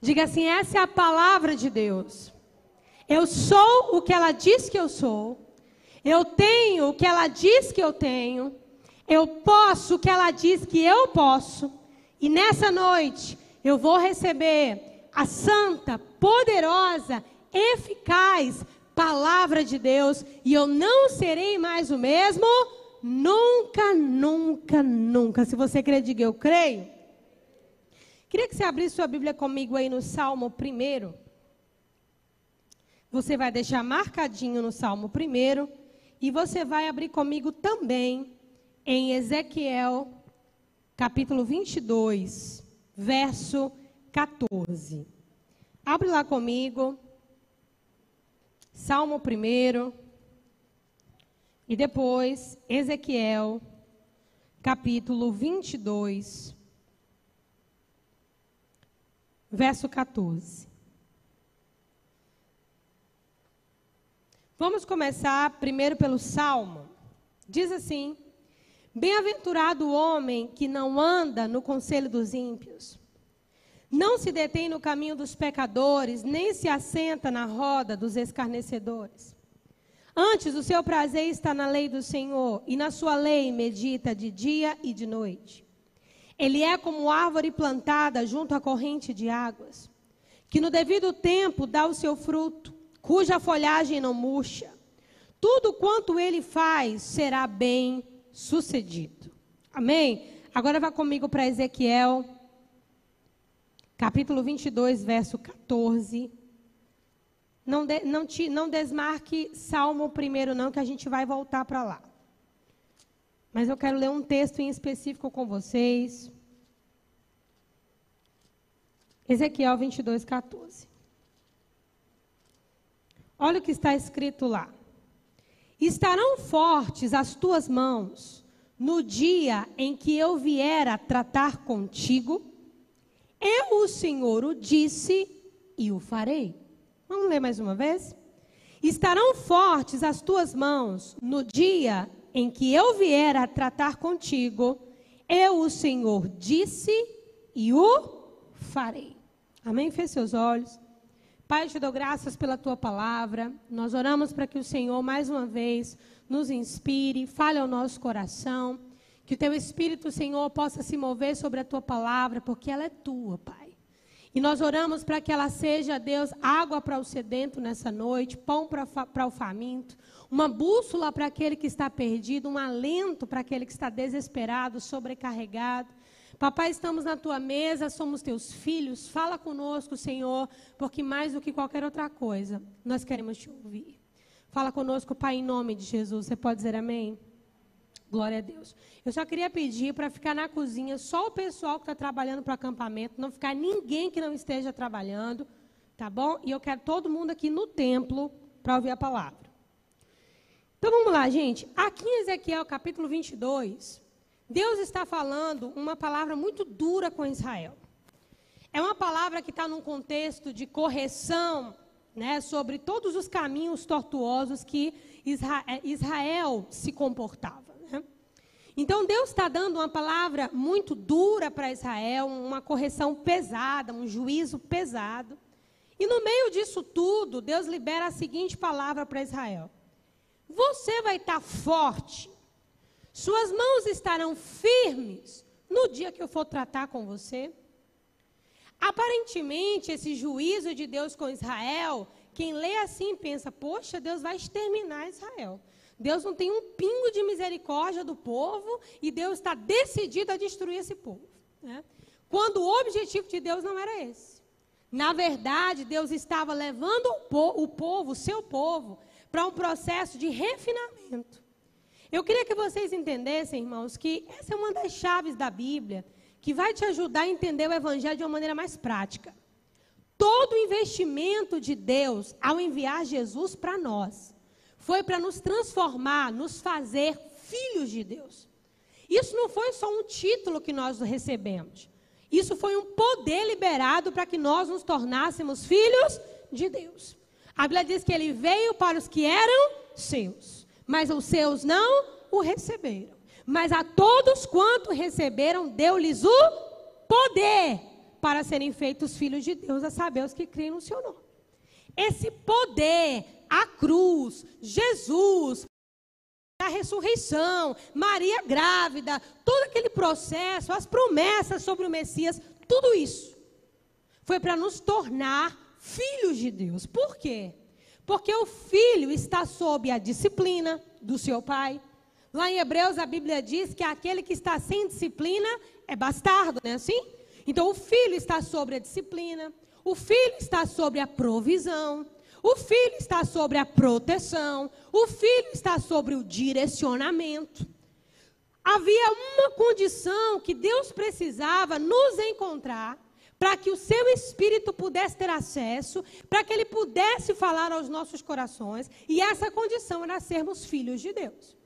Diga assim: essa é a palavra de Deus. Eu sou o que ela diz que eu sou. Eu tenho o que ela diz que eu tenho. Eu posso o que ela diz que eu posso. E nessa noite eu vou receber a santa, poderosa, eficaz palavra de Deus. E eu não serei mais o mesmo. Nunca, nunca, nunca. Se você crê, diga eu creio. Queria que você abrisse sua Bíblia comigo aí no Salmo 1. Você vai deixar marcadinho no Salmo 1. E você vai abrir comigo também em Ezequiel, capítulo 22, verso 14. Abre lá comigo. Salmo 1. E depois, Ezequiel, capítulo 22, verso 14. Vamos começar primeiro pelo Salmo. Diz assim: Bem-aventurado o homem que não anda no conselho dos ímpios, não se detém no caminho dos pecadores, nem se assenta na roda dos escarnecedores. Antes, o seu prazer está na lei do Senhor, e na sua lei medita de dia e de noite. Ele é como árvore plantada junto à corrente de águas, que no devido tempo dá o seu fruto, cuja folhagem não murcha. Tudo quanto ele faz será bem sucedido. Amém? Agora vá comigo para Ezequiel, capítulo 22, verso 14. Não, de, não, te, não desmarque Salmo primeiro, não, que a gente vai voltar para lá. Mas eu quero ler um texto em específico com vocês. Ezequiel 22, 14. Olha o que está escrito lá. Estarão fortes as tuas mãos no dia em que eu vier a tratar contigo. Eu, o Senhor, o disse e o farei. Vamos ler mais uma vez? Estarão fortes as tuas mãos no dia em que eu vier a tratar contigo, eu, o Senhor, disse e o farei. Amém? Feche seus olhos. Pai, te dou graças pela tua palavra. Nós oramos para que o Senhor, mais uma vez, nos inspire, fale ao nosso coração. Que o teu Espírito, Senhor, possa se mover sobre a tua palavra, porque ela é tua, Pai. E nós oramos para que ela seja, Deus, água para o sedento nessa noite, pão para o faminto, uma bússola para aquele que está perdido, um alento para aquele que está desesperado, sobrecarregado. Papai, estamos na tua mesa, somos teus filhos. Fala conosco, Senhor, porque mais do que qualquer outra coisa, nós queremos te ouvir. Fala conosco, Pai, em nome de Jesus. Você pode dizer amém? Glória a Deus. Eu só queria pedir para ficar na cozinha só o pessoal que está trabalhando para o acampamento, não ficar ninguém que não esteja trabalhando, tá bom? E eu quero todo mundo aqui no templo para ouvir a palavra. Então vamos lá, gente. Aqui em Ezequiel capítulo 22, Deus está falando uma palavra muito dura com Israel. É uma palavra que está num contexto de correção né, sobre todos os caminhos tortuosos que Israel se comportava. Então Deus está dando uma palavra muito dura para Israel, uma correção pesada, um juízo pesado. E no meio disso tudo, Deus libera a seguinte palavra para Israel: Você vai estar tá forte, suas mãos estarão firmes no dia que eu for tratar com você. Aparentemente, esse juízo de Deus com Israel, quem lê assim pensa: Poxa, Deus vai exterminar Israel. Deus não tem um pingo de misericórdia do povo e Deus está decidido a destruir esse povo. Né? Quando o objetivo de Deus não era esse. Na verdade, Deus estava levando o, po o povo, o seu povo, para um processo de refinamento. Eu queria que vocês entendessem, irmãos, que essa é uma das chaves da Bíblia que vai te ajudar a entender o Evangelho de uma maneira mais prática. Todo o investimento de Deus ao enviar Jesus para nós foi para nos transformar, nos fazer filhos de Deus. Isso não foi só um título que nós recebemos. Isso foi um poder liberado para que nós nos tornássemos filhos de Deus. A Bíblia diz que ele veio para os que eram seus, mas os seus não o receberam. Mas a todos quanto receberam, deu-lhes o poder Para serem feitos filhos de Deus, a saber, os que creem no seu nome. Esse poder, a cruz, Jesus, a ressurreição, Maria grávida, todo aquele processo, as promessas sobre o Messias, tudo isso foi para nos tornar filhos de Deus. Por quê? Porque o filho está sob a disciplina do seu pai. Lá em Hebreus a Bíblia diz que aquele que está sem disciplina é bastardo, não é assim? Então o filho está sobre a disciplina, o filho está sobre a provisão, o filho está sobre a proteção, o filho está sobre o direcionamento. Havia uma condição que Deus precisava nos encontrar para que o seu espírito pudesse ter acesso, para que ele pudesse falar aos nossos corações, e essa condição era sermos filhos de Deus.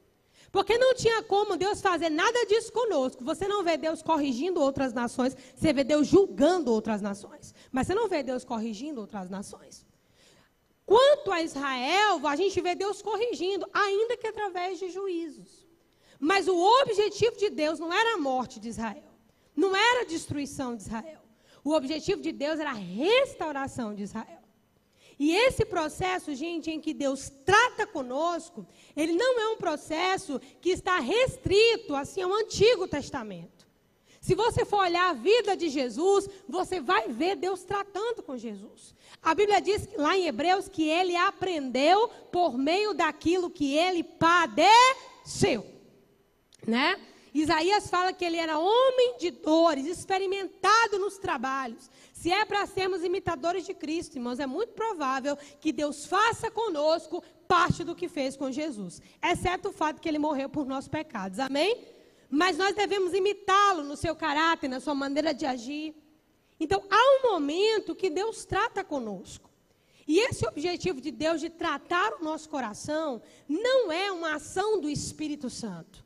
Porque não tinha como Deus fazer nada disso conosco. Você não vê Deus corrigindo outras nações, você vê Deus julgando outras nações. Mas você não vê Deus corrigindo outras nações. Quanto a Israel, a gente vê Deus corrigindo, ainda que através de juízos. Mas o objetivo de Deus não era a morte de Israel, não era a destruição de Israel. O objetivo de Deus era a restauração de Israel. E esse processo, gente, em que Deus trata conosco, ele não é um processo que está restrito assim ao Antigo Testamento. Se você for olhar a vida de Jesus, você vai ver Deus tratando com Jesus. A Bíblia diz lá em Hebreus que ele aprendeu por meio daquilo que ele padeceu, né? Isaías fala que ele era homem de dores, experimentado nos trabalhos. Se é para sermos imitadores de Cristo, irmãos, é muito provável que Deus faça conosco parte do que fez com Jesus, exceto o fato que ele morreu por nossos pecados. Amém? Mas nós devemos imitá-lo no seu caráter, na sua maneira de agir. Então, há um momento que Deus trata conosco. E esse objetivo de Deus de tratar o nosso coração não é uma ação do Espírito Santo.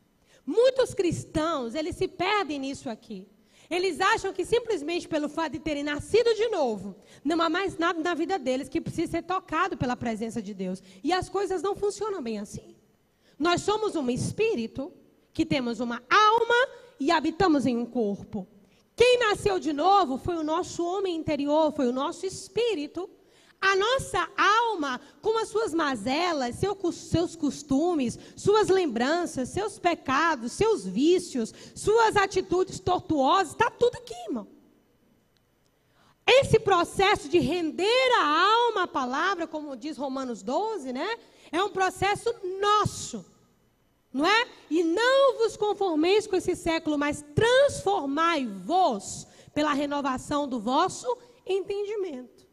Muitos cristãos, eles se perdem nisso aqui. Eles acham que simplesmente pelo fato de terem nascido de novo, não há mais nada na vida deles que precisa ser tocado pela presença de Deus. E as coisas não funcionam bem assim. Nós somos um espírito que temos uma alma e habitamos em um corpo. Quem nasceu de novo foi o nosso homem interior, foi o nosso espírito. A nossa alma, com as suas mazelas, seus costumes, suas lembranças, seus pecados, seus vícios, suas atitudes tortuosas, está tudo aqui, irmão. Esse processo de render a alma à palavra, como diz Romanos 12, né? É um processo nosso. Não é? E não vos conformeis com esse século, mas transformai-vos pela renovação do vosso entendimento.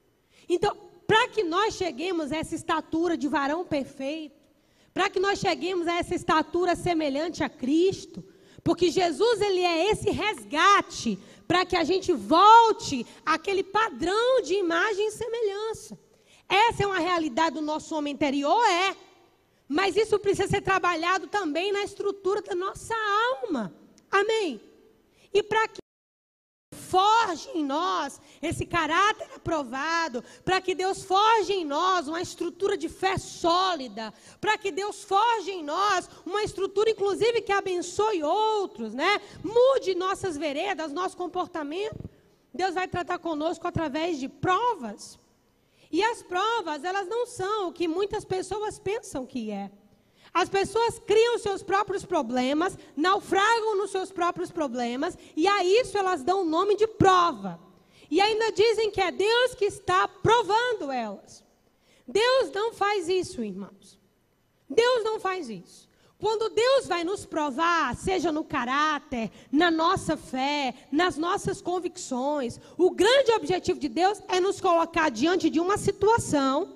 Então, para que nós cheguemos a essa estatura de varão perfeito, para que nós cheguemos a essa estatura semelhante a Cristo, porque Jesus ele é esse resgate para que a gente volte àquele padrão de imagem e semelhança. Essa é uma realidade do nosso homem interior, é. Mas isso precisa ser trabalhado também na estrutura da nossa alma. Amém? E para que forge em nós esse caráter aprovado, para que Deus forge em nós uma estrutura de fé sólida, para que Deus forge em nós uma estrutura, inclusive, que abençoe outros, né? Mude nossas veredas, nosso comportamento. Deus vai tratar conosco através de provas. E as provas, elas não são o que muitas pessoas pensam que é. As pessoas criam seus próprios problemas, naufragam nos seus próprios problemas, e a isso elas dão o nome de prova. E ainda dizem que é Deus que está provando elas. Deus não faz isso, irmãos. Deus não faz isso. Quando Deus vai nos provar, seja no caráter, na nossa fé, nas nossas convicções, o grande objetivo de Deus é nos colocar diante de uma situação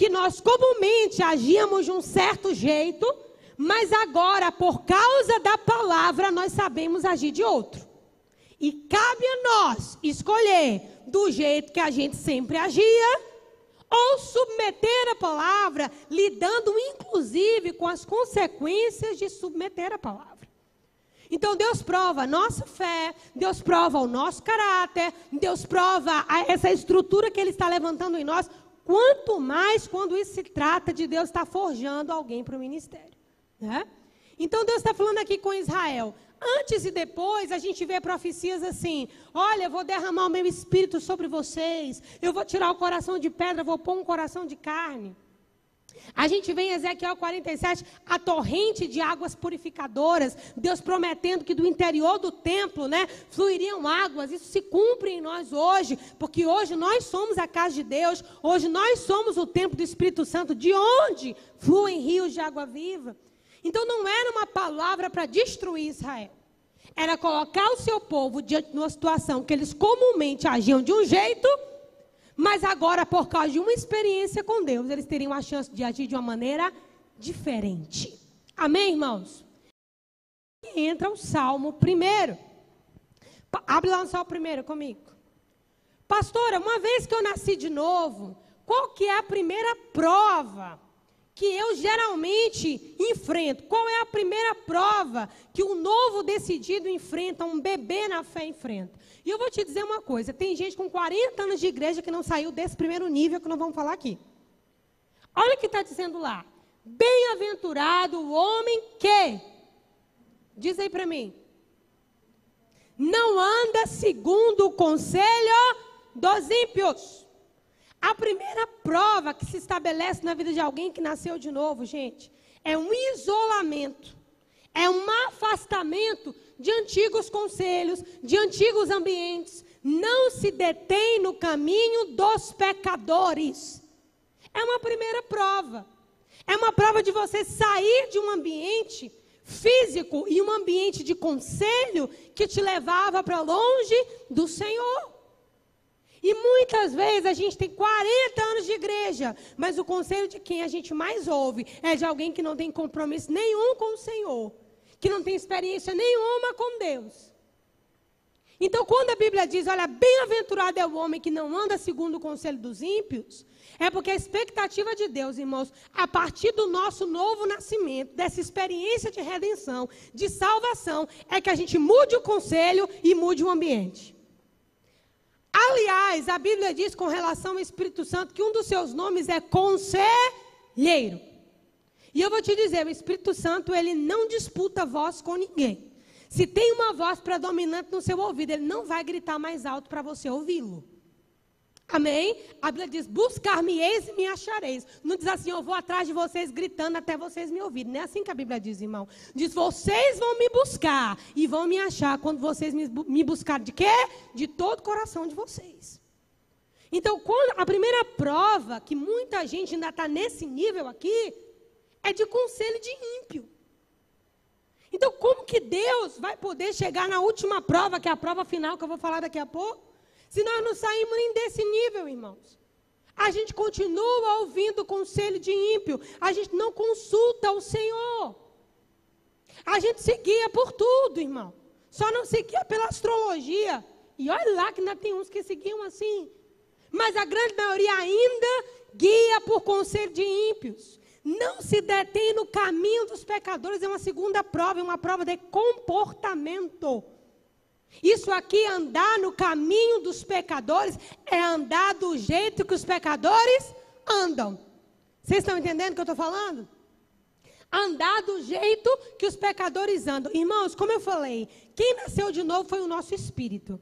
que nós comumente agíamos de um certo jeito, mas agora, por causa da palavra, nós sabemos agir de outro. E cabe a nós escolher do jeito que a gente sempre agia ou submeter a palavra, lidando inclusive com as consequências de submeter a palavra. Então Deus prova a nossa fé, Deus prova o nosso caráter, Deus prova essa estrutura que Ele está levantando em nós, quanto mais quando isso se trata de Deus estar forjando alguém para o ministério. Né? Então Deus está falando aqui com Israel: Antes e depois, a gente vê profecias assim: olha, eu vou derramar o meu espírito sobre vocês, eu vou tirar o coração de pedra, vou pôr um coração de carne. A gente vê em Ezequiel 47 a torrente de águas purificadoras, Deus prometendo que do interior do templo, né, fluiriam águas. Isso se cumpre em nós hoje, porque hoje nós somos a casa de Deus, hoje nós somos o templo do Espírito Santo, de onde fluem rios de água viva. Então não era uma palavra para destruir Israel. Era colocar o seu povo diante de uma situação que eles comumente agiam de um jeito mas agora, por causa de uma experiência com Deus, eles teriam a chance de agir de uma maneira diferente. Amém, irmãos? Entra o Salmo primeiro. Abre lá o Salmo primeiro comigo. Pastora, uma vez que eu nasci de novo, qual que é a primeira prova que eu geralmente enfrento? Qual é a primeira prova que um novo decidido enfrenta, um bebê na fé enfrenta? E eu vou te dizer uma coisa: tem gente com 40 anos de igreja que não saiu desse primeiro nível que nós vamos falar aqui. Olha o que está dizendo lá. Bem-aventurado o homem que. Diz aí para mim. Não anda segundo o conselho dos ímpios. A primeira prova que se estabelece na vida de alguém que nasceu de novo, gente, é um isolamento, é um afastamento de antigos conselhos, de antigos ambientes. Não se detém no caminho dos pecadores. É uma primeira prova. É uma prova de você sair de um ambiente físico e um ambiente de conselho que te levava para longe do Senhor. E muitas vezes a gente tem 40 anos de igreja, mas o conselho de quem a gente mais ouve é de alguém que não tem compromisso nenhum com o Senhor que não tem experiência nenhuma com Deus. Então, quando a Bíblia diz, olha, bem-aventurado é o homem que não anda segundo o conselho dos ímpios, é porque a expectativa de Deus, irmãos, a partir do nosso novo nascimento, dessa experiência de redenção, de salvação, é que a gente mude o conselho e mude o ambiente. Aliás, a Bíblia diz com relação ao Espírito Santo que um dos seus nomes é conselheiro. E eu vou te dizer, o Espírito Santo, ele não disputa voz com ninguém. Se tem uma voz predominante no seu ouvido, ele não vai gritar mais alto para você ouvi-lo. Amém? A Bíblia diz: buscar-me-eis e me achareis. Não diz assim, eu vou atrás de vocês gritando até vocês me ouvirem. Não é assim que a Bíblia diz, irmão. Diz: vocês vão me buscar e vão me achar quando vocês me, me buscarem de quê? De todo o coração de vocês. Então, quando, a primeira prova que muita gente ainda está nesse nível aqui é de conselho de ímpio. Então, como que Deus vai poder chegar na última prova, que é a prova final que eu vou falar daqui a pouco, se nós não saímos nem desse nível, irmãos? A gente continua ouvindo o conselho de ímpio, a gente não consulta o Senhor. A gente se guia por tudo, irmão. Só não se guia pela astrologia. E olha lá que ainda tem uns que seguiam assim. Mas a grande maioria ainda guia por conselho de ímpios não se detém no caminho dos pecadores, é uma segunda prova, é uma prova de comportamento. Isso aqui, andar no caminho dos pecadores, é andar do jeito que os pecadores andam. Vocês estão entendendo o que eu estou falando? Andar do jeito que os pecadores andam. Irmãos, como eu falei, quem nasceu de novo foi o nosso espírito.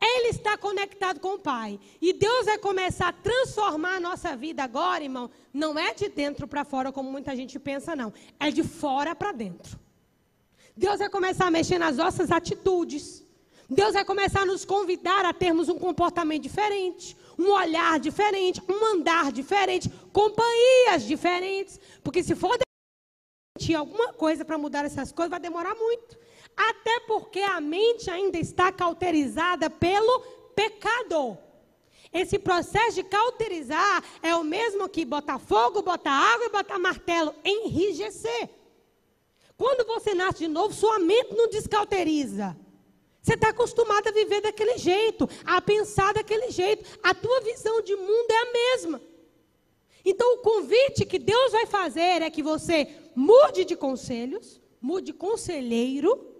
Ele está conectado com o Pai. E Deus vai começar a transformar a nossa vida agora, irmão. Não é de dentro para fora, como muita gente pensa, não. É de fora para dentro. Deus vai começar a mexer nas nossas atitudes. Deus vai começar a nos convidar a termos um comportamento diferente, um olhar diferente, um andar diferente, companhias diferentes. Porque se for alguma coisa para mudar essas coisas, vai demorar muito. Até porque a mente ainda está cauterizada pelo pecado. Esse processo de cauterizar é o mesmo que botar fogo, botar água e botar martelo, enrijecer. Quando você nasce de novo, sua mente não descauteriza. Você está acostumado a viver daquele jeito, a pensar daquele jeito. A tua visão de mundo é a mesma. Então, o convite que Deus vai fazer é que você mude de conselhos, mude de conselheiro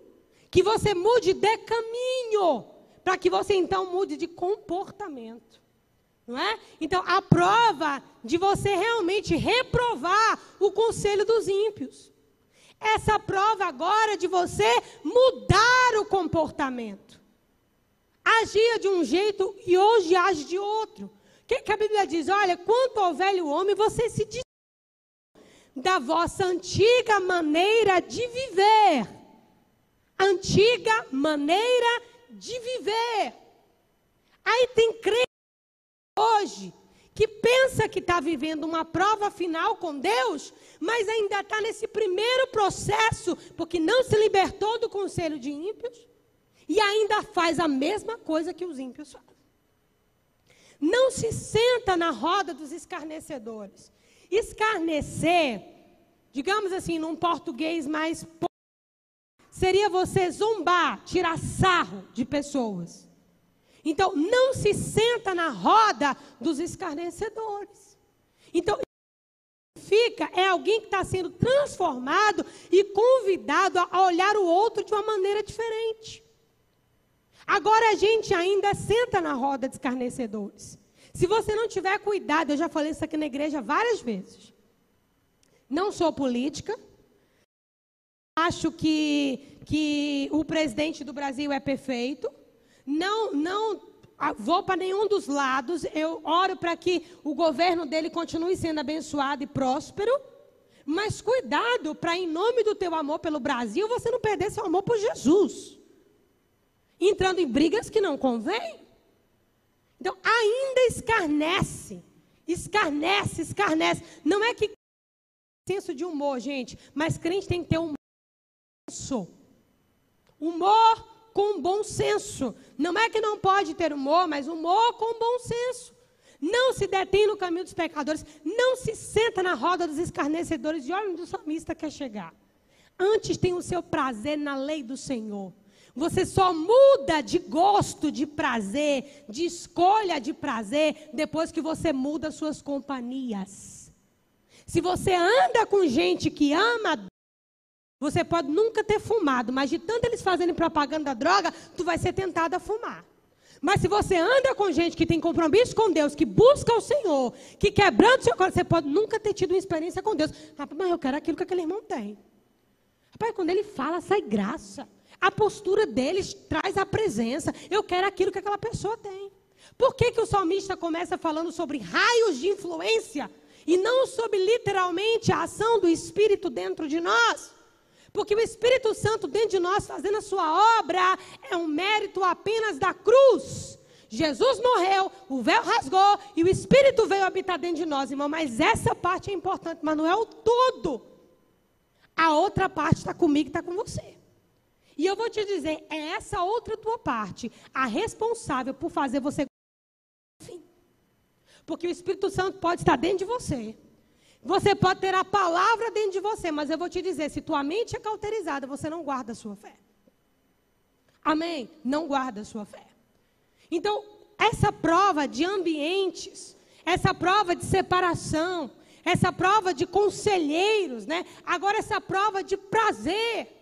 que você mude de caminho, para que você então mude de comportamento. Não é? Então, a prova de você realmente reprovar o conselho dos ímpios Essa prova agora de você mudar o comportamento. Agia de um jeito e hoje age de outro. O que, que a Bíblia diz? Olha, quanto ao velho homem, você se diz da vossa antiga maneira de viver. Antiga maneira de viver. Aí tem crente hoje que pensa que está vivendo uma prova final com Deus, mas ainda está nesse primeiro processo, porque não se libertou do conselho de ímpios, e ainda faz a mesma coisa que os ímpios fazem. Não se senta na roda dos escarnecedores. Escarnecer, digamos assim, num português mais seria você zombar, tirar sarro de pessoas. Então, não se senta na roda dos escarnecedores. Então, fica é alguém que está sendo transformado e convidado a olhar o outro de uma maneira diferente. Agora a gente ainda senta na roda de escarnecedores. Se você não tiver cuidado, eu já falei isso aqui na igreja várias vezes. Não sou política. Acho que, que o presidente do Brasil é perfeito. Não, não vou para nenhum dos lados. Eu oro para que o governo dele continue sendo abençoado e próspero. Mas cuidado para, em nome do teu amor pelo Brasil, você não perder seu amor por Jesus entrando em brigas que não convém. Então, ainda escarnece, escarnece, escarnece. Não é que senso de humor, gente, mas crente tem que ter um senso. Humor com bom senso. Não é que não pode ter humor, mas humor com bom senso. Não se detém no caminho dos pecadores, não se senta na roda dos escarnecedores e olha onde o salmista quer chegar. Antes tem o seu prazer na lei do Senhor. Você só muda de gosto, de prazer, de escolha de prazer, depois que você muda suas companhias. Se você anda com gente que ama, você pode nunca ter fumado, mas de tanto eles fazerem propaganda da droga, tu vai ser tentado a fumar. Mas se você anda com gente que tem compromisso com Deus, que busca o Senhor, que quebrando seu coração, você pode nunca ter tido uma experiência com Deus. mas eu quero aquilo que aquele irmão tem. Rapaz, quando ele fala, sai graça. A postura deles traz a presença. Eu quero aquilo que aquela pessoa tem. Por que, que o salmista começa falando sobre raios de influência e não sobre literalmente a ação do Espírito dentro de nós? Porque o Espírito Santo dentro de nós fazendo a sua obra é um mérito apenas da cruz. Jesus morreu, o véu rasgou e o Espírito veio habitar dentro de nós, irmão. Mas essa parte é importante, mas não é o todo. A outra parte está comigo e está com você. E eu vou te dizer, é essa outra tua parte a responsável por fazer você. Porque o Espírito Santo pode estar dentro de você. Você pode ter a palavra dentro de você, mas eu vou te dizer, se tua mente é cauterizada, você não guarda a sua fé. Amém? Não guarda a sua fé. Então, essa prova de ambientes, essa prova de separação, essa prova de conselheiros, né? Agora essa prova de prazer.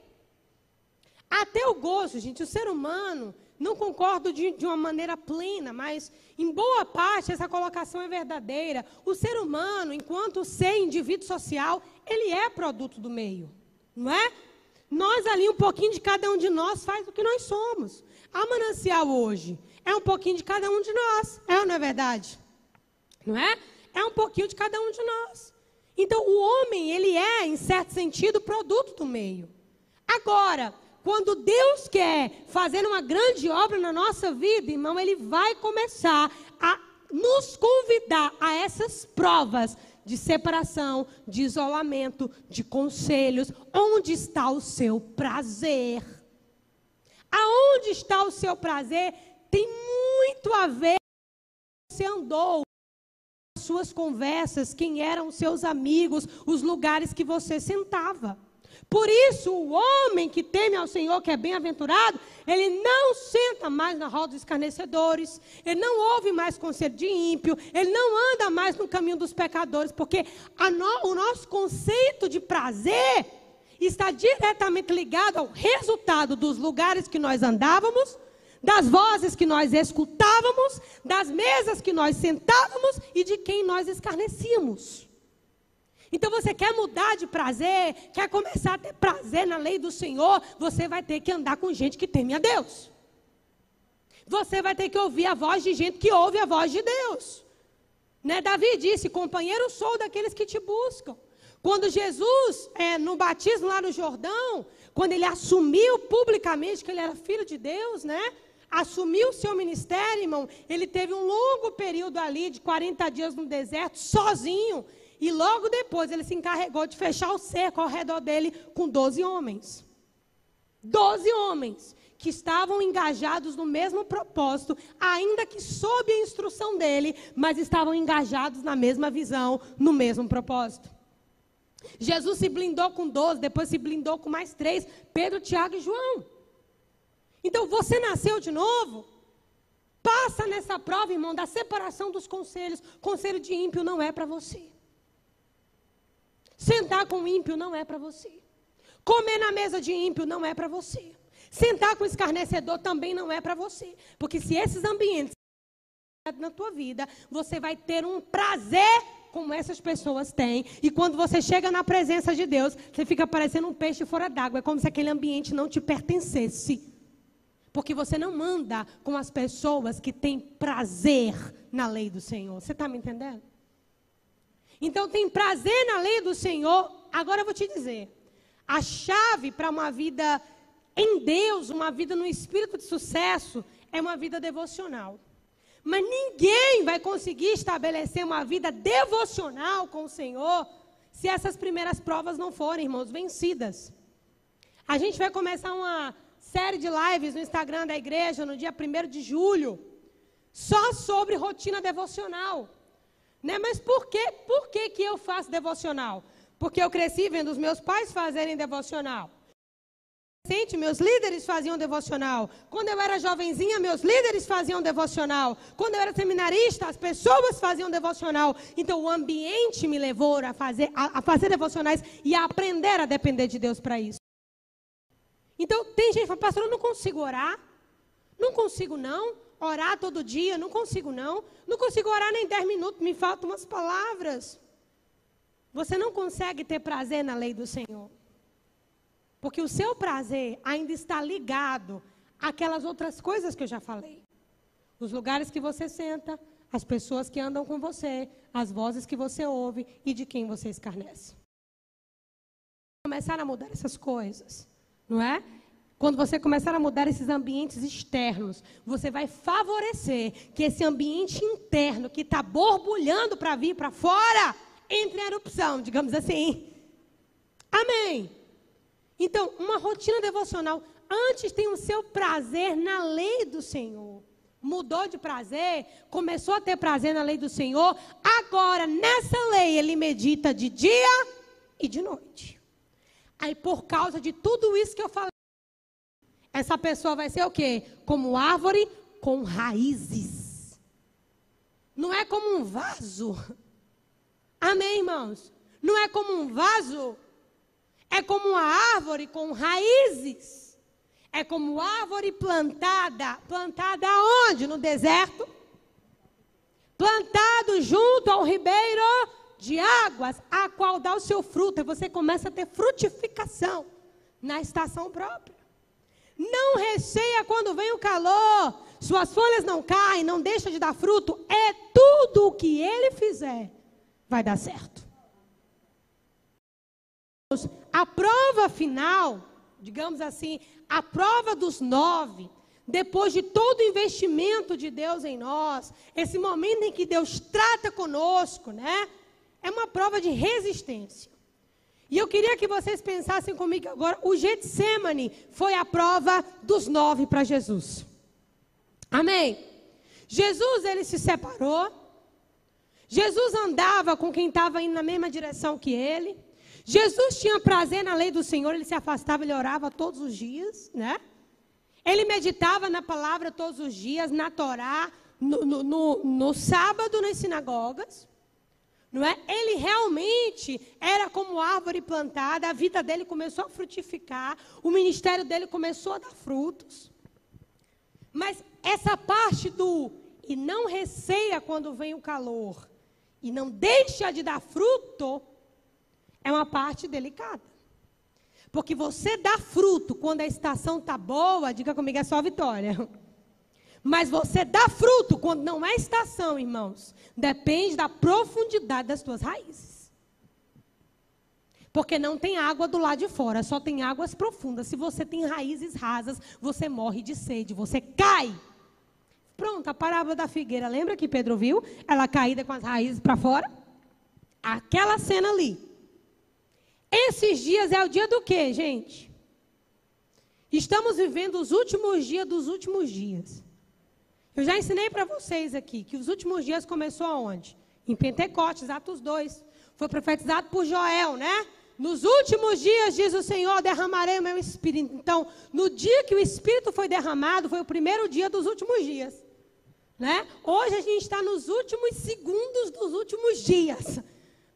Até o gozo, gente, o ser humano, não concordo de, de, uma maneira plena, mas em boa parte essa colocação é verdadeira. O ser humano, enquanto ser indivíduo social, ele é produto do meio, não é? Nós ali, um pouquinho de cada um de nós faz o que nós somos. A manancial hoje é um pouquinho de cada um de nós, é ou não é verdade? Não é? É um pouquinho de cada um de nós. Então, o homem, ele é, em certo sentido, produto do meio. Agora, quando Deus quer fazer uma grande obra na nossa vida, irmão, Ele vai começar a nos convidar a essas provas de separação, de isolamento, de conselhos. Onde está o seu prazer? Aonde está o seu prazer? Tem muito a ver com você andou, suas conversas, quem eram seus amigos, os lugares que você sentava. Por isso, o homem que teme ao Senhor, que é bem-aventurado, ele não senta mais na roda dos escarnecedores, ele não ouve mais conselho de ímpio, ele não anda mais no caminho dos pecadores, porque no, o nosso conceito de prazer está diretamente ligado ao resultado dos lugares que nós andávamos, das vozes que nós escutávamos, das mesas que nós sentávamos e de quem nós escarnecíamos. Então você quer mudar de prazer, quer começar a ter prazer na lei do Senhor, você vai ter que andar com gente que teme a Deus. Você vai ter que ouvir a voz de gente que ouve a voz de Deus. Né? Davi disse: Companheiro sou daqueles que te buscam. Quando Jesus, é, no batismo lá no Jordão, quando ele assumiu publicamente que ele era filho de Deus, né? Assumiu o seu ministério, irmão. Ele teve um longo período ali, de 40 dias no deserto, sozinho. E logo depois ele se encarregou de fechar o cerco ao redor dele com 12 homens. 12 homens que estavam engajados no mesmo propósito, ainda que sob a instrução dele, mas estavam engajados na mesma visão, no mesmo propósito. Jesus se blindou com 12, depois se blindou com mais três: Pedro, Tiago e João. Então você nasceu de novo. Passa nessa prova, irmão, da separação dos conselhos. Conselho de ímpio não é para você. Sentar com ímpio não é para você. Comer na mesa de ímpio não é para você. Sentar com escarnecedor também não é para você. Porque se esses ambientes na tua vida, você vai ter um prazer como essas pessoas têm. E quando você chega na presença de Deus, você fica parecendo um peixe fora d'água. É como se aquele ambiente não te pertencesse. Porque você não anda com as pessoas que têm prazer na lei do Senhor. Você está me entendendo? Então tem prazer na lei do Senhor. Agora eu vou te dizer: a chave para uma vida em Deus, uma vida no espírito de sucesso, é uma vida devocional. Mas ninguém vai conseguir estabelecer uma vida devocional com o Senhor se essas primeiras provas não forem, irmãos, vencidas. A gente vai começar uma série de lives no Instagram da igreja no dia 1 de julho, só sobre rotina devocional. Né? Mas por, quê? por que, que eu faço devocional? Porque eu cresci vendo os meus pais fazerem devocional. Meus líderes faziam devocional. Quando eu era jovenzinha, meus líderes faziam devocional. Quando eu era seminarista, as pessoas faziam devocional. Então, o ambiente me levou a fazer, a, a fazer devocionais e a aprender a depender de Deus para isso. Então, tem gente que fala, pastor, eu não consigo orar. Não consigo, não orar todo dia, não consigo não. Não consigo orar nem 10 minutos, me faltam umas palavras. Você não consegue ter prazer na lei do Senhor. Porque o seu prazer ainda está ligado àquelas outras coisas que eu já falei. Os lugares que você senta, as pessoas que andam com você, as vozes que você ouve e de quem você escarnece. Começar a mudar essas coisas, não é? Quando você começar a mudar esses ambientes externos, você vai favorecer que esse ambiente interno que está borbulhando para vir para fora entre em erupção, digamos assim. Amém. Então, uma rotina devocional. Antes tem o seu prazer na lei do Senhor. Mudou de prazer, começou a ter prazer na lei do Senhor. Agora, nessa lei, ele medita de dia e de noite. Aí, por causa de tudo isso que eu falei, essa pessoa vai ser o quê? Como árvore com raízes. Não é como um vaso. Amém, irmãos? Não é como um vaso. É como uma árvore com raízes. É como árvore plantada. Plantada onde? No deserto. Plantado junto ao ribeiro de águas, a qual dá o seu fruto. E você começa a ter frutificação na estação própria. Não receia quando vem o calor. Suas folhas não caem, não deixa de dar fruto. É tudo o que ele fizer vai dar certo. A prova final, digamos assim, a prova dos nove, depois de todo o investimento de Deus em nós, esse momento em que Deus trata conosco, né? É uma prova de resistência. E eu queria que vocês pensassem comigo agora, o Getsemane foi a prova dos nove para Jesus. Amém? Jesus, ele se separou. Jesus andava com quem estava indo na mesma direção que ele. Jesus tinha prazer na lei do Senhor, ele se afastava, ele orava todos os dias, né? Ele meditava na palavra todos os dias, na Torá, no, no, no, no sábado nas sinagogas. Não é? Ele realmente era como árvore plantada, a vida dele começou a frutificar, o ministério dele começou a dar frutos. Mas essa parte do e não receia quando vem o calor, e não deixa de dar fruto, é uma parte delicada. Porque você dá fruto quando a estação está boa, diga comigo, é só vitória. Mas você dá fruto quando não é estação, irmãos. Depende da profundidade das tuas raízes. Porque não tem água do lado de fora, só tem águas profundas. Se você tem raízes rasas, você morre de sede, você cai. Pronto, a parábola da figueira, lembra que Pedro viu? Ela caída com as raízes para fora? Aquela cena ali. Esses dias é o dia do quê, gente? Estamos vivendo os últimos dias dos últimos dias. Eu já ensinei para vocês aqui que os últimos dias começou aonde? Em Pentecostes, Atos 2. Foi profetizado por Joel, né? Nos últimos dias, diz o Senhor, derramarei o meu espírito. Então, no dia que o espírito foi derramado, foi o primeiro dia dos últimos dias. Né? Hoje a gente está nos últimos segundos dos últimos dias.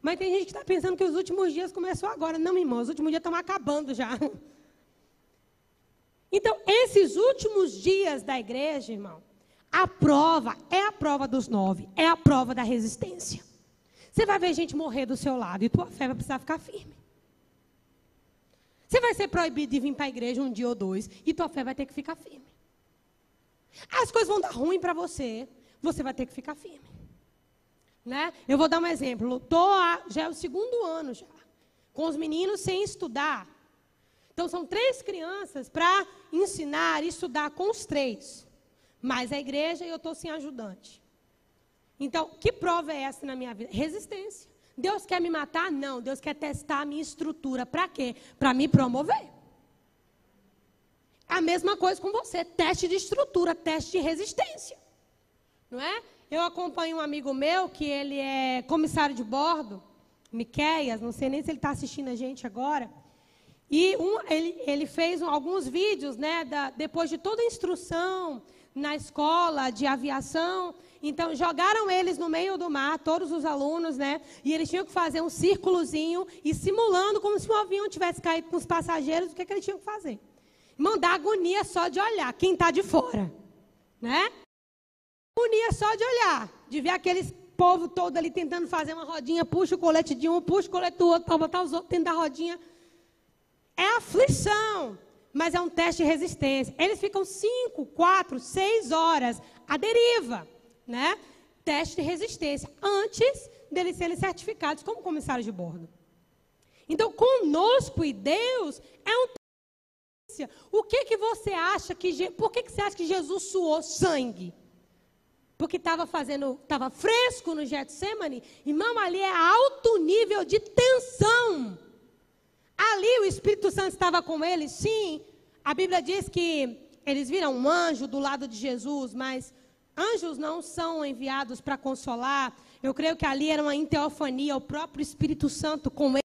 Mas tem gente que está pensando que os últimos dias começou agora. Não, irmão, os últimos dias estão acabando já. Então, esses últimos dias da igreja, irmão, a prova é a prova dos nove, é a prova da resistência. Você vai ver gente morrer do seu lado e tua fé vai precisar ficar firme. Você vai ser proibido de vir para a igreja um dia ou dois e tua fé vai ter que ficar firme. As coisas vão dar ruim para você, você vai ter que ficar firme. Né? Eu vou dar um exemplo. A, já é o segundo ano já, com os meninos sem estudar. Então são três crianças para ensinar e estudar com os três. Mais a igreja e eu estou sem ajudante. Então, que prova é essa na minha vida? Resistência. Deus quer me matar? Não. Deus quer testar a minha estrutura. Para quê? Para me promover. A mesma coisa com você, teste de estrutura, teste de resistência. Não é? Eu acompanho um amigo meu que ele é comissário de bordo, Miqueias, não sei nem se ele está assistindo a gente agora. E um, ele, ele, fez um, alguns vídeos, né, da, depois de toda a instrução na escola de aviação. Então, jogaram eles no meio do mar, todos os alunos, né? E eles tinham que fazer um círculozinho e simulando como se um avião tivesse caído com os passageiros, o que, que eles tinham que fazer? Mandar agonia só de olhar, quem está de fora. Né? Agonia só de olhar, de ver aqueles povo todo ali tentando fazer uma rodinha, puxa o colete de um, puxa o colete do outro, para botar os outros dentro da rodinha. É aflição, mas é um teste de resistência. Eles ficam cinco, quatro, seis horas à deriva, né? Teste de resistência, antes deles serem certificados como comissários de bordo. Então, conosco e Deus é um o que que você acha que por que que você acha que Jesus suou sangue? Porque estava fazendo, estava fresco no Getsemane, irmão, ali é alto nível de tensão. Ali o Espírito Santo estava com ele, sim. A Bíblia diz que eles viram um anjo do lado de Jesus, mas anjos não são enviados para consolar. Eu creio que ali era uma inteofania, o próprio Espírito Santo com ele,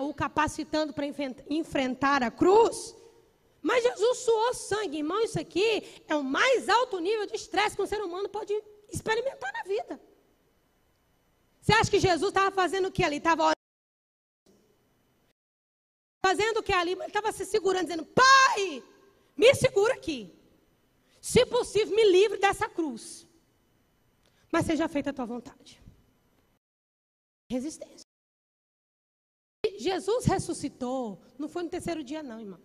o capacitando para enfrentar a cruz. Mas Jesus suou sangue, irmão. Isso aqui é o mais alto nível de estresse que um ser humano pode experimentar na vida. Você acha que Jesus estava fazendo o que ali? Estava fazendo o que ali? Ele estava se segurando, dizendo: Pai, me segura aqui. Se possível, me livre dessa cruz. Mas seja feita a tua vontade. Resistência. Jesus ressuscitou, não foi no terceiro dia, não, irmão.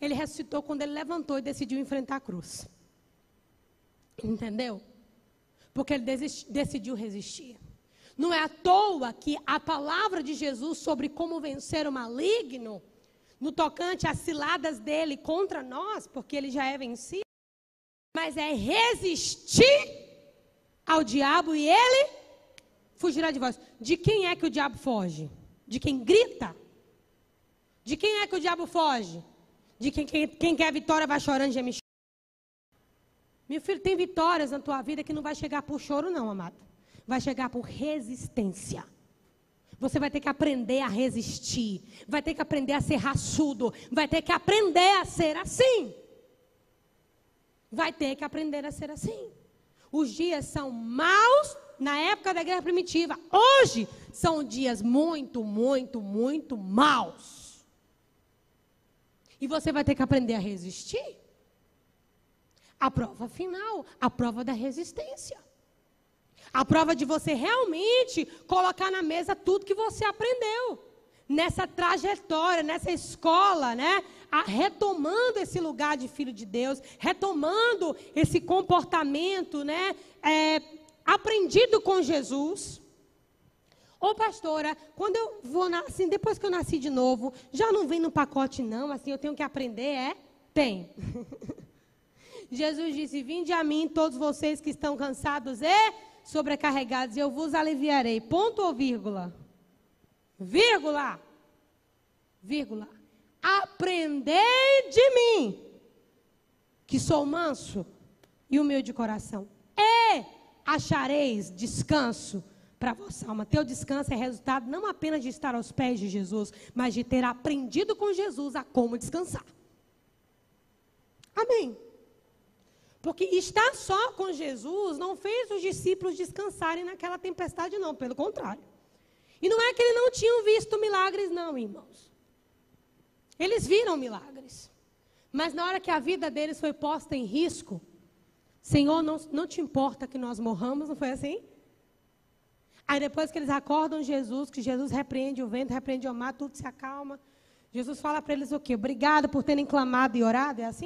Ele ressuscitou quando ele levantou e decidiu enfrentar a cruz. Entendeu? Porque ele decidiu resistir. Não é à toa que a palavra de Jesus sobre como vencer o maligno, no tocante às ciladas dele contra nós, porque ele já é vencido, mas é resistir ao diabo e ele fugirá de vós. De quem é que o diabo foge? De quem grita? De quem é que o diabo foge? de quem, quem, quem quer vitória vai chorando geme. Meu filho, tem vitórias na tua vida que não vai chegar por choro, não, amado. Vai chegar por resistência. Você vai ter que aprender a resistir. Vai ter que aprender a ser raçudo. Vai ter que aprender a ser assim. Vai ter que aprender a ser assim. Os dias são maus na época da guerra primitiva. Hoje são dias muito, muito, muito maus. E você vai ter que aprender a resistir. A prova final, a prova da resistência. A prova de você realmente colocar na mesa tudo que você aprendeu. nessa trajetória, nessa escola, né? A, retomando esse lugar de filho de Deus, retomando esse comportamento, né? É, aprendido com Jesus. Ô pastora, quando eu vou assim, depois que eu nasci de novo, já não vem no pacote não, assim, eu tenho que aprender, é? Tem. Jesus disse: Vinde a mim, todos vocês que estão cansados e sobrecarregados, e eu vos aliviarei. Ponto ou vírgula? Vírgula. Vírgula. Aprendei de mim, que sou manso e humilde de coração, e achareis descanso para vossa alma. Teu descanso é resultado não apenas de estar aos pés de Jesus, mas de ter aprendido com Jesus a como descansar. Amém. Porque estar só com Jesus não fez os discípulos descansarem naquela tempestade, não, pelo contrário. E não é que eles não tinham visto milagres, não, irmãos. Eles viram milagres. Mas na hora que a vida deles foi posta em risco, Senhor, não, não te importa que nós morramos, não foi assim? Aí depois que eles acordam Jesus, que Jesus repreende o vento, repreende o mar, tudo se acalma. Jesus fala para eles o quê? Obrigado por terem clamado e orado, é assim?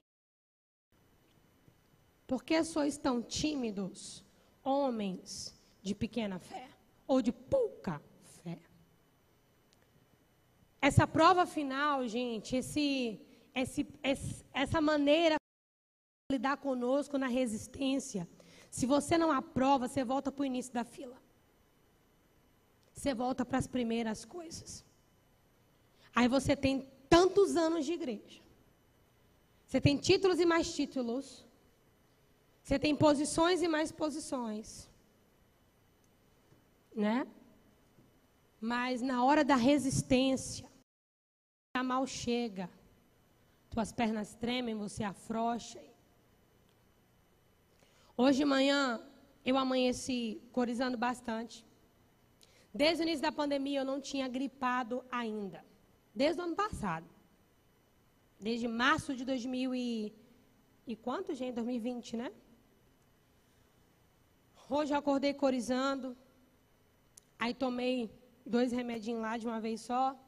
Por que sois tão tímidos, homens de pequena fé? Ou de pouca fé? Essa prova final, gente, esse, esse, essa maneira de lidar conosco na resistência, se você não aprova, você volta para o início da fila. Você volta para as primeiras coisas. Aí você tem tantos anos de igreja. Você tem títulos e mais títulos. Você tem posições e mais posições. Né? Mas na hora da resistência, a mal chega. Tuas pernas tremem, você afrouxa. Hoje de manhã, eu amanheci corizando bastante. Desde o início da pandemia, eu não tinha gripado ainda. Desde o ano passado. Desde março de 2000 e... E quanto, gente? 2020, né? Hoje eu acordei corizando. Aí tomei dois remedinhos lá de uma vez só.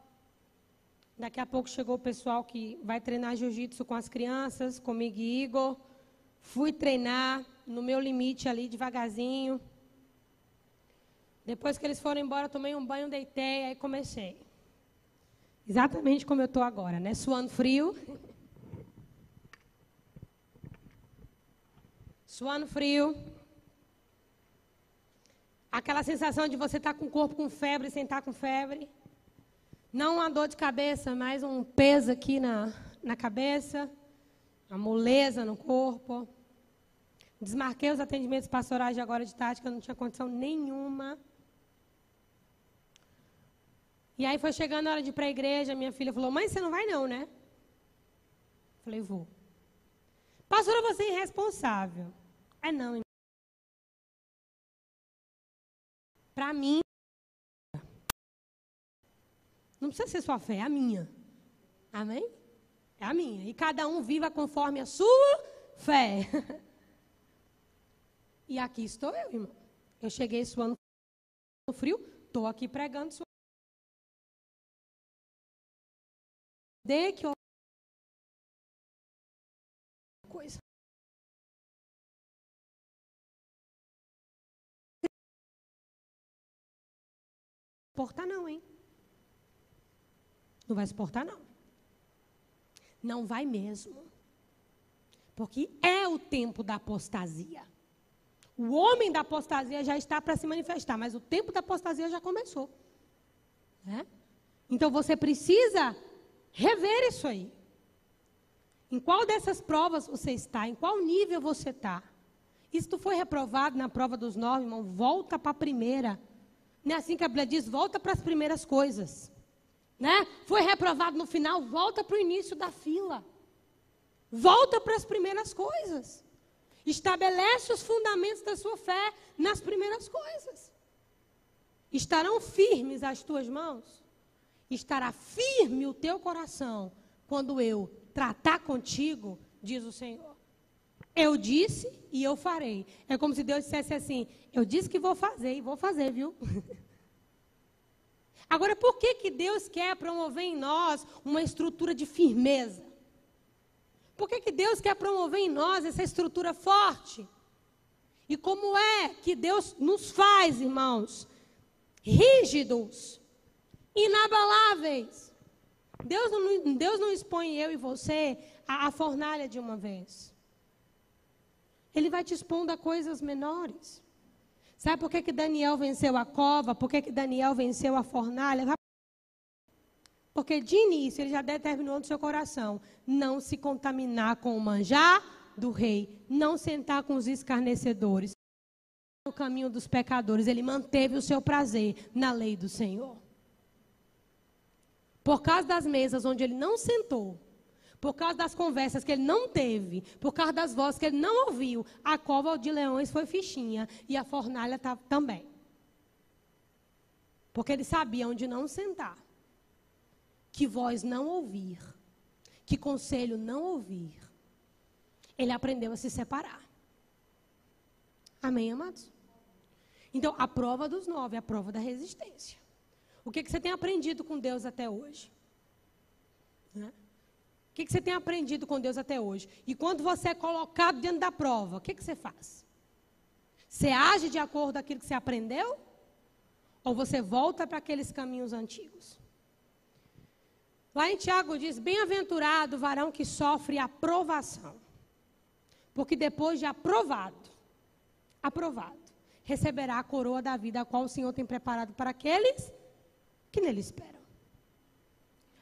Daqui a pouco chegou o pessoal que vai treinar jiu-jitsu com as crianças, comigo e Igor. Fui treinar no meu limite ali, devagarzinho. Depois que eles foram embora, tomei um banho, deitei, aí comecei. Exatamente como eu estou agora, né? Suando frio. Suando frio. Aquela sensação de você estar tá com o corpo com febre sem estar com febre. Não uma dor de cabeça, mas um peso aqui na, na cabeça. Uma moleza no corpo. Desmarquei os atendimentos pastorais de agora de tarde, que eu não tinha condição nenhuma. E aí foi chegando a hora de ir para a igreja, minha filha falou, mãe, você não vai não, né? Falei, vou. Pastora, você é irresponsável. É não, Para mim, não precisa ser sua fé, é a minha. Amém? É a minha. E cada um viva conforme a sua fé. e aqui estou eu, irmão. Eu cheguei suando frio, estou aqui pregando suando. De que coisa. Suportar, não, hein? Não vai suportar, não. Não vai mesmo. Porque é o tempo da apostasia. O homem da apostasia já está para se manifestar, mas o tempo da apostasia já começou. Né? Então você precisa rever isso aí. Em qual dessas provas você está? Em qual nível você está? Tu foi reprovado na prova dos nove, irmão, volta para a primeira. Não é assim que a Bíblia diz? Volta para as primeiras coisas. Né? Foi reprovado no final, volta para o início da fila. Volta para as primeiras coisas. Estabelece os fundamentos da sua fé nas primeiras coisas. Estarão firmes as tuas mãos? Estará firme o teu coração quando eu tratar contigo, diz o Senhor. Eu disse e eu farei. É como se Deus dissesse assim: Eu disse que vou fazer e vou fazer, viu? Agora, por que, que Deus quer promover em nós uma estrutura de firmeza? Por que, que Deus quer promover em nós essa estrutura forte? E como é que Deus nos faz, irmãos, rígidos, inabaláveis? Deus não, Deus não expõe eu e você à, fornalha de uma vez. Ele vai te expondo a coisas menores. Sabe por que, que Daniel venceu a cova? Por que, que Daniel venceu a fornalha? Porque de início ele já determinou no seu coração não se contaminar com o manjar do rei, não sentar com os escarnecedores, no caminho dos pecadores. Ele manteve o seu prazer na lei do Senhor. Por causa das mesas onde ele não sentou, por causa das conversas que ele não teve, por causa das vozes que ele não ouviu, a cova de leões foi fichinha e a fornalha tá, também. Porque ele sabia onde não sentar, que voz não ouvir, que conselho não ouvir. Ele aprendeu a se separar. Amém, amados? Então, a prova dos nove é a prova da resistência. O que, que você tem aprendido com Deus até hoje? Né? Que, que você tem aprendido com Deus até hoje? E quando você é colocado diante da prova, o que, que você faz? Você age de acordo com aquilo que você aprendeu? Ou você volta para aqueles caminhos antigos? Lá em Tiago diz: Bem-aventurado o varão que sofre aprovação. Porque depois de aprovado, aprovado, receberá a coroa da vida, a qual o Senhor tem preparado para aqueles que nele esperam.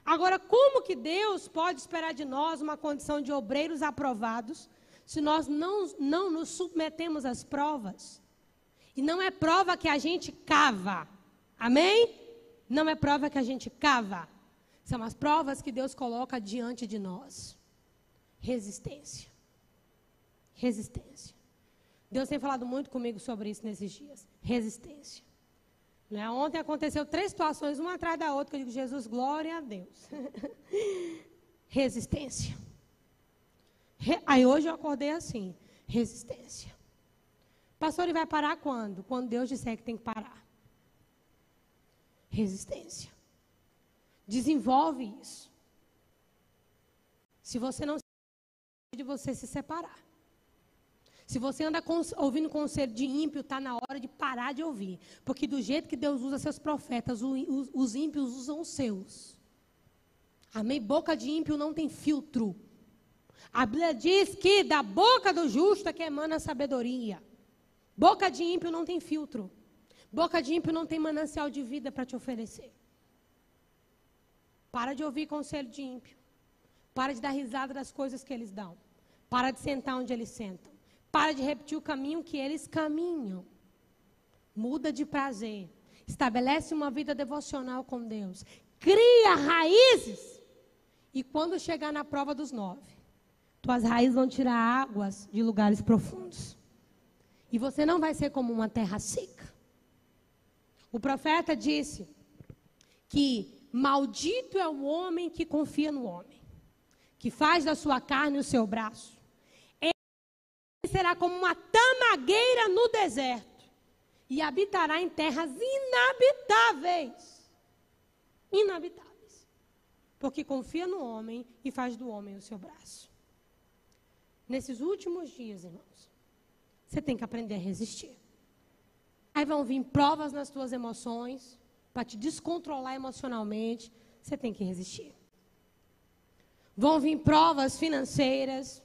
Agora, como que Deus pode esperar de nós uma condição de obreiros aprovados se nós não, não nos submetemos às provas? E não é prova que a gente cava. Amém? Não é prova que a gente cava. São as provas que Deus coloca diante de nós. Resistência. Resistência. Deus tem falado muito comigo sobre isso nesses dias. Resistência. Né? Ontem aconteceu três situações, uma atrás da outra, que eu digo, Jesus, glória a Deus. resistência. Re... Aí hoje eu acordei assim, resistência. Pastor, ele vai parar quando? Quando Deus disser que tem que parar. Resistência. Desenvolve isso. Se você não de você se separar. Se você anda ouvindo conselho de ímpio, está na hora de parar de ouvir. Porque do jeito que Deus usa seus profetas, os, os ímpios usam os seus. Amém? Boca de ímpio não tem filtro. A Bíblia diz que da boca do justo é que emana a sabedoria. Boca de ímpio não tem filtro. Boca de ímpio não tem manancial de vida para te oferecer. Para de ouvir conselho de ímpio. Para de dar risada das coisas que eles dão. Para de sentar onde eles sentam. Para de repetir o caminho que eles caminham. Muda de prazer. Estabelece uma vida devocional com Deus. Cria raízes. E quando chegar na prova dos nove, tuas raízes vão tirar águas de lugares profundos. E você não vai ser como uma terra seca. O profeta disse que maldito é o homem que confia no homem, que faz da sua carne o seu braço será como uma tamagueira no deserto e habitará em terras inabitáveis. Inabitáveis. Porque confia no homem e faz do homem o seu braço. Nesses últimos dias, irmãos, você tem que aprender a resistir. Aí vão vir provas nas tuas emoções, para te descontrolar emocionalmente, você tem que resistir. Vão vir provas financeiras,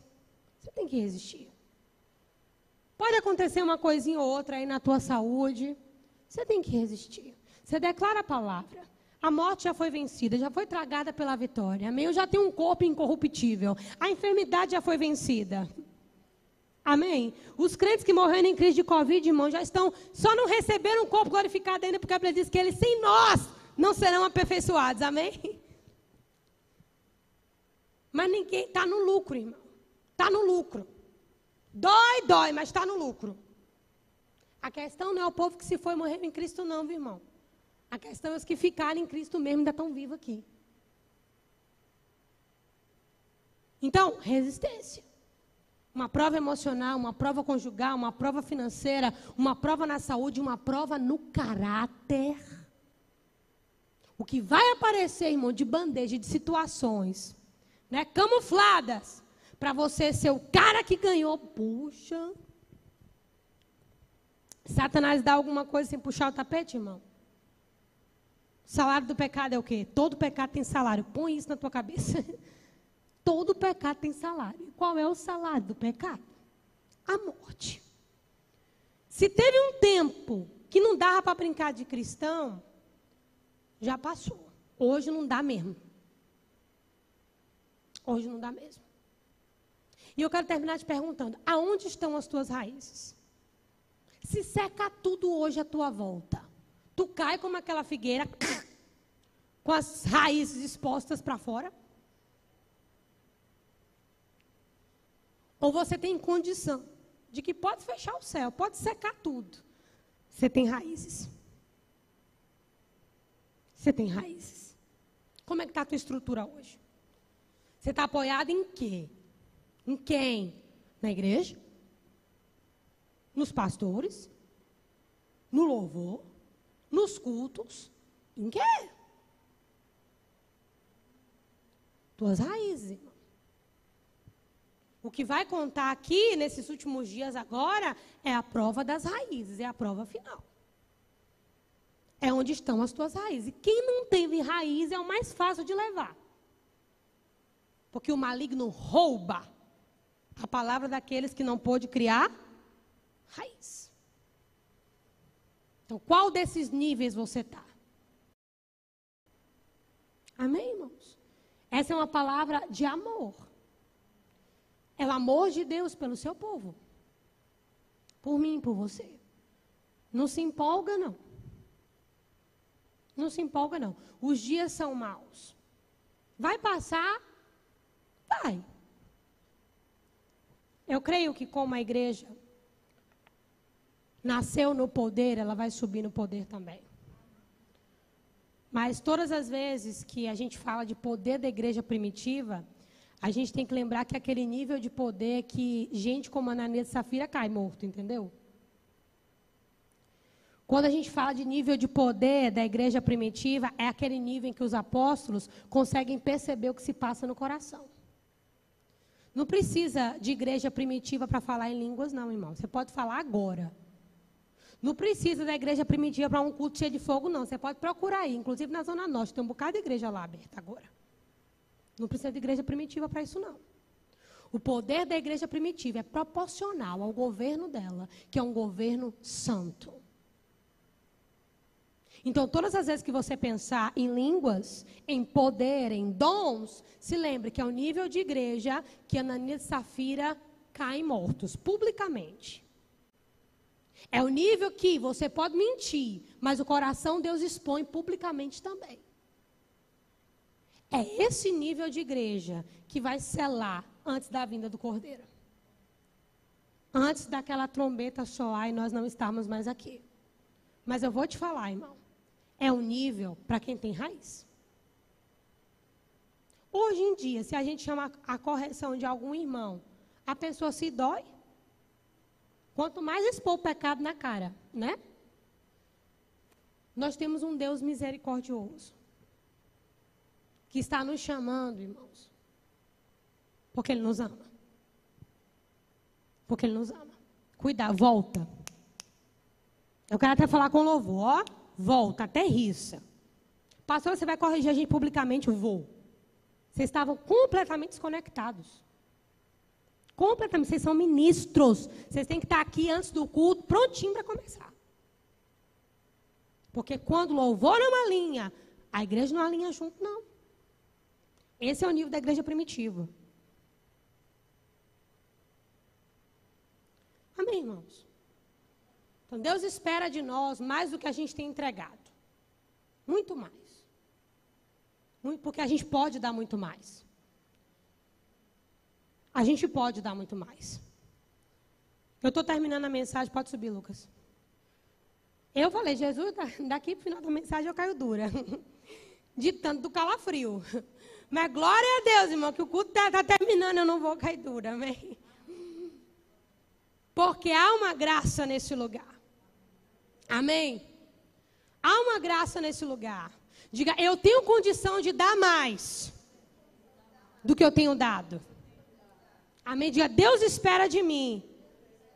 você tem que resistir. Pode acontecer uma coisinha ou outra aí na tua saúde. Você tem que resistir. Você declara a palavra. A morte já foi vencida, já foi tragada pela vitória. Amém? Eu já tenho um corpo incorruptível. A enfermidade já foi vencida. Amém? Os crentes que morreram em crise de Covid, irmão, já estão, só não receberam um corpo glorificado ainda, porque a Bíblia diz que eles, sem nós, não serão aperfeiçoados. Amém? Mas ninguém está no lucro, irmão. Está no lucro. Dói, dói, mas está no lucro. A questão não é o povo que se foi morrer em Cristo, não, viu, irmão. A questão é os que ficaram em Cristo mesmo ainda estão vivos aqui. Então, resistência. Uma prova emocional, uma prova conjugal, uma prova financeira, uma prova na saúde, uma prova no caráter. O que vai aparecer, irmão, de bandeja, de situações, né, camufladas, para você ser o cara que ganhou. Puxa. Satanás dá alguma coisa sem puxar o tapete, irmão? Salário do pecado é o quê? Todo pecado tem salário. Põe isso na tua cabeça. Todo pecado tem salário. Qual é o salário do pecado? A morte. Se teve um tempo que não dava para brincar de cristão, já passou. Hoje não dá mesmo. Hoje não dá mesmo. E eu quero terminar te perguntando: aonde estão as tuas raízes? Se seca tudo hoje à tua volta, tu cai como aquela figueira com as raízes expostas para fora? Ou você tem condição de que pode fechar o céu, pode secar tudo. Você tem raízes. Você tem raízes. Como é que está a tua estrutura hoje? Você está apoiado em quê? Em quem? Na igreja? Nos pastores? No louvor? Nos cultos? Em quê? Tuas raízes, irmão. O que vai contar aqui, nesses últimos dias agora, é a prova das raízes, é a prova final. É onde estão as tuas raízes. Quem não teve raiz é o mais fácil de levar. Porque o maligno rouba a palavra daqueles que não pôde criar raiz. Então, qual desses níveis você está? Amém, irmãos? Essa é uma palavra de amor. É o amor de Deus pelo seu povo. Por mim, por você. Não se empolga, não. Não se empolga, não. Os dias são maus. Vai passar? Vai. Eu creio que como a igreja nasceu no poder, ela vai subir no poder também. Mas todas as vezes que a gente fala de poder da igreja primitiva, a gente tem que lembrar que é aquele nível de poder que gente como Ananias e Safira cai morto, entendeu? Quando a gente fala de nível de poder da igreja primitiva, é aquele nível em que os apóstolos conseguem perceber o que se passa no coração. Não precisa de igreja primitiva para falar em línguas, não, irmão. Você pode falar agora. Não precisa da igreja primitiva para um culto cheio de fogo, não. Você pode procurar aí. Inclusive na Zona Norte, tem um bocado de igreja lá aberta agora. Não precisa de igreja primitiva para isso, não. O poder da igreja primitiva é proporcional ao governo dela, que é um governo santo. Então, todas as vezes que você pensar em línguas, em poder, em dons, se lembre que é o nível de igreja que Ananias e Safira caem mortos, publicamente. É o nível que você pode mentir, mas o coração Deus expõe publicamente também. É esse nível de igreja que vai selar antes da vinda do Cordeiro. Antes daquela trombeta soar e nós não estarmos mais aqui. Mas eu vou te falar, irmão. É um nível para quem tem raiz. Hoje em dia, se a gente chama a correção de algum irmão, a pessoa se dói. Quanto mais expor o pecado na cara, né? Nós temos um Deus misericordioso que está nos chamando, irmãos, porque Ele nos ama. Porque Ele nos ama. Cuidar, volta. Eu quero até falar com louvor, ó, volta, até rissa. Pastor, você vai corrigir a gente publicamente? Eu vou. Vocês estavam completamente desconectados. Completamente. Vocês são ministros. Vocês têm que estar aqui antes do culto, prontinho para começar. Porque quando o louvor é uma linha, a igreja não alinha junto, não. Esse é o nível da igreja primitiva. Amém, irmãos? Então, Deus espera de nós mais do que a gente tem entregado. Muito mais. Porque a gente pode dar muito mais. A gente pode dar muito mais. Eu estou terminando a mensagem, pode subir, Lucas. Eu falei, Jesus, daqui para o final da mensagem eu caio dura. De tanto do calafrio. Mas glória a Deus, irmão, que o culto está tá terminando, eu não vou cair dura, amém? Porque há uma graça nesse lugar. Amém? Há uma graça nesse lugar. Diga, eu tenho condição de dar mais do que eu tenho dado. Amém? Diga, Deus espera de mim.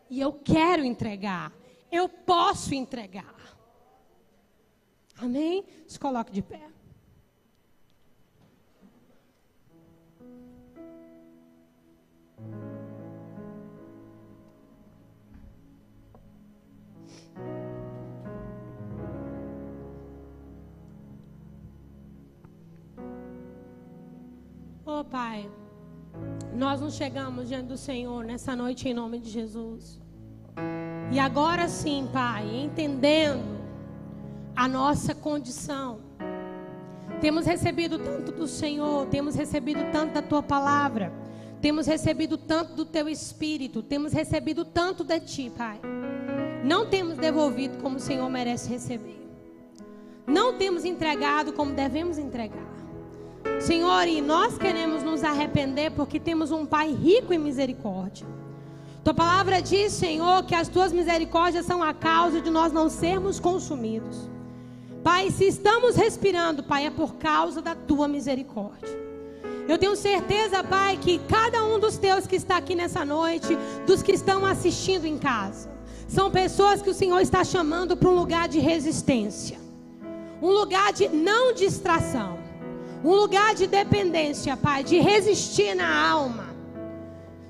E eu quero entregar. Eu posso entregar. Amém? Se coloque de pé. Oh, Pai, nós nos chegamos diante do Senhor nessa noite em nome de Jesus. E agora sim, Pai, entendendo a nossa condição, temos recebido tanto do Senhor, temos recebido tanto da tua palavra, temos recebido tanto do teu espírito, temos recebido tanto de ti, Pai. Não temos devolvido como o Senhor merece receber. Não temos entregado como devemos entregar. Senhor, e nós queremos nos arrepender porque temos um Pai rico em misericórdia. Tua palavra diz, Senhor, que as tuas misericórdias são a causa de nós não sermos consumidos. Pai, se estamos respirando, Pai, é por causa da tua misericórdia. Eu tenho certeza, Pai, que cada um dos teus que está aqui nessa noite, dos que estão assistindo em casa, são pessoas que o Senhor está chamando para um lugar de resistência, um lugar de não distração um lugar de dependência, Pai, de resistir na alma.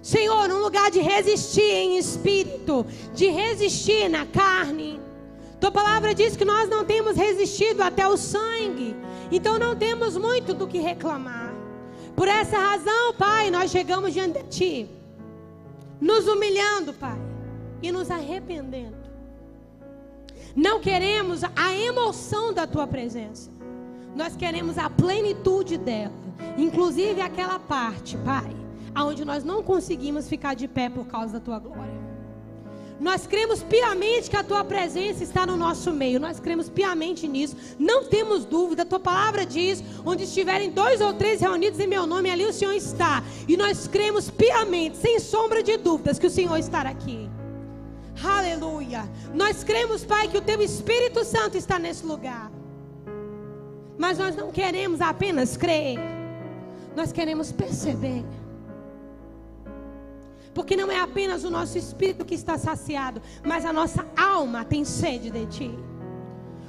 Senhor, um lugar de resistir em espírito, de resistir na carne. Tua palavra diz que nós não temos resistido até o sangue, então não temos muito do que reclamar. Por essa razão, Pai, nós chegamos diante de Ti, nos humilhando, Pai, e nos arrependendo. Não queremos a emoção da Tua presença. Nós queremos a plenitude dela, inclusive aquela parte, Pai, aonde nós não conseguimos ficar de pé por causa da tua glória. Nós cremos piamente que a tua presença está no nosso meio. Nós cremos piamente nisso. Não temos dúvida. A tua palavra diz: onde estiverem dois ou três reunidos em meu nome, ali o Senhor está. E nós cremos piamente, sem sombra de dúvidas, que o Senhor estará aqui. Aleluia. Nós cremos, Pai, que o teu Espírito Santo está nesse lugar. Mas nós não queremos apenas crer, nós queremos perceber. Porque não é apenas o nosso espírito que está saciado, mas a nossa alma tem sede de Ti.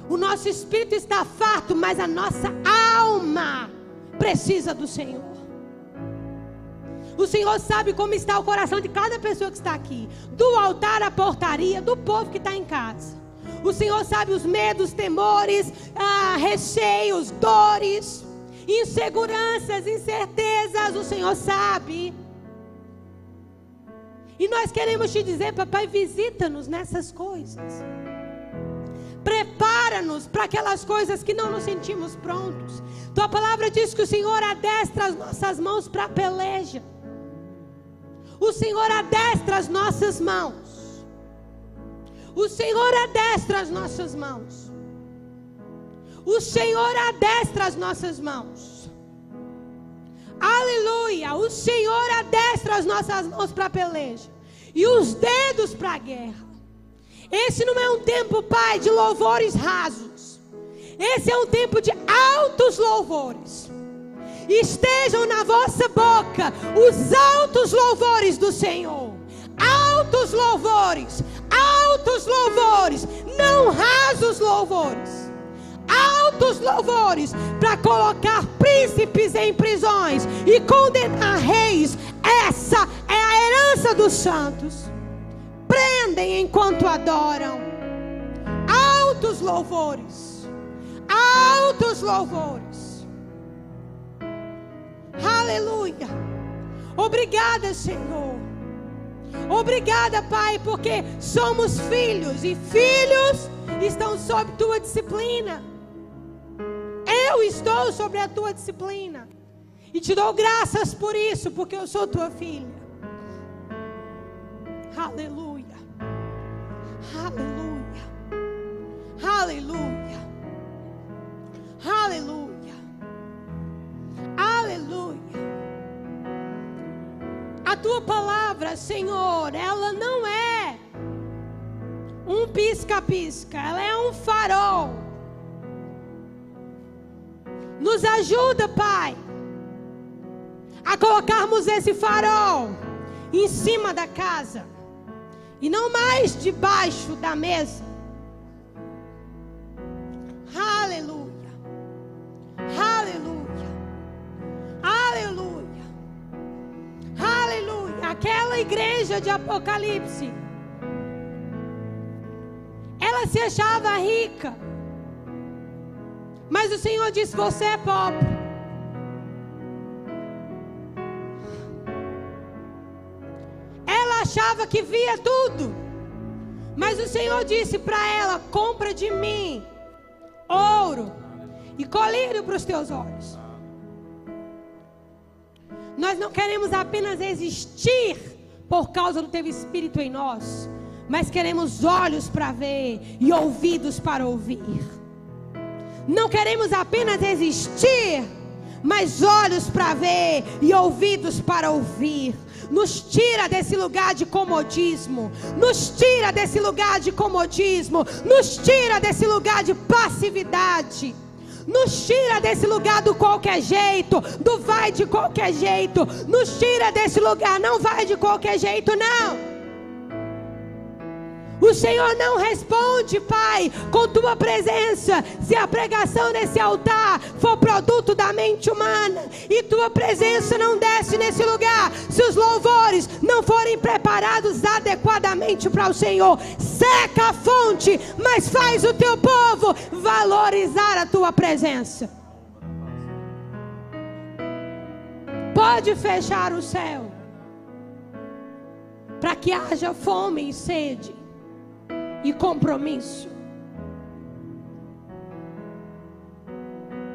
O nosso espírito está farto, mas a nossa alma precisa do Senhor. O Senhor sabe como está o coração de cada pessoa que está aqui, do altar à portaria, do povo que está em casa. O Senhor sabe os medos, temores, ah, receios, dores, inseguranças, incertezas. O Senhor sabe. E nós queremos te dizer, papai, visita-nos nessas coisas. Prepara-nos para aquelas coisas que não nos sentimos prontos. Tua palavra diz que o Senhor adestra as nossas mãos para a peleja. O Senhor adestra as nossas mãos o Senhor adestra as nossas mãos. O Senhor adestra as nossas mãos. Aleluia! O Senhor adestra as nossas mãos para peleja e os dedos para a guerra. Esse não é um tempo, Pai, de louvores rasos. Esse é um tempo de altos louvores. Estejam na vossa boca os altos louvores do Senhor. Altos louvores, altos louvores, não rasos louvores. Altos louvores para colocar príncipes em prisões e condenar reis. Essa é a herança dos santos. Prendem enquanto adoram. Altos louvores. Altos louvores. Aleluia. Obrigada, Senhor. Obrigada, Pai, porque somos filhos e filhos estão sob tua disciplina. Eu estou sobre a tua disciplina. E te dou graças por isso, porque eu sou tua filha. Aleluia. Aleluia. Aleluia. Aleluia. Aleluia. A tua palavra, Senhor, ela não é um pisca-pisca, ela é um farol. Nos ajuda, Pai, a colocarmos esse farol em cima da casa e não mais debaixo da mesa. Aleluia. Aleluia. Aquela igreja de Apocalipse. Ela se achava rica. Mas o Senhor disse: Você é pobre. Ela achava que via tudo. Mas o Senhor disse para ela: Compra de mim ouro e colírio para os teus olhos. Nós não queremos apenas existir por causa do teu espírito em nós, mas queremos olhos para ver e ouvidos para ouvir. Não queremos apenas existir, mas olhos para ver e ouvidos para ouvir. Nos tira desse lugar de comodismo, nos tira desse lugar de comodismo, nos tira desse lugar de passividade. Nos tira desse lugar do qualquer jeito, do vai de qualquer jeito. Nos tira desse lugar, não vai de qualquer jeito, não. O Senhor não responde, Pai, com tua presença, se a pregação nesse altar for produto da mente humana e tua presença não desce nesse lugar, se os louvores não forem preparados adequadamente para o Senhor, seca a fonte, mas faz o teu povo valorizar a tua presença. Pode fechar o céu para que haja fome e sede e compromisso.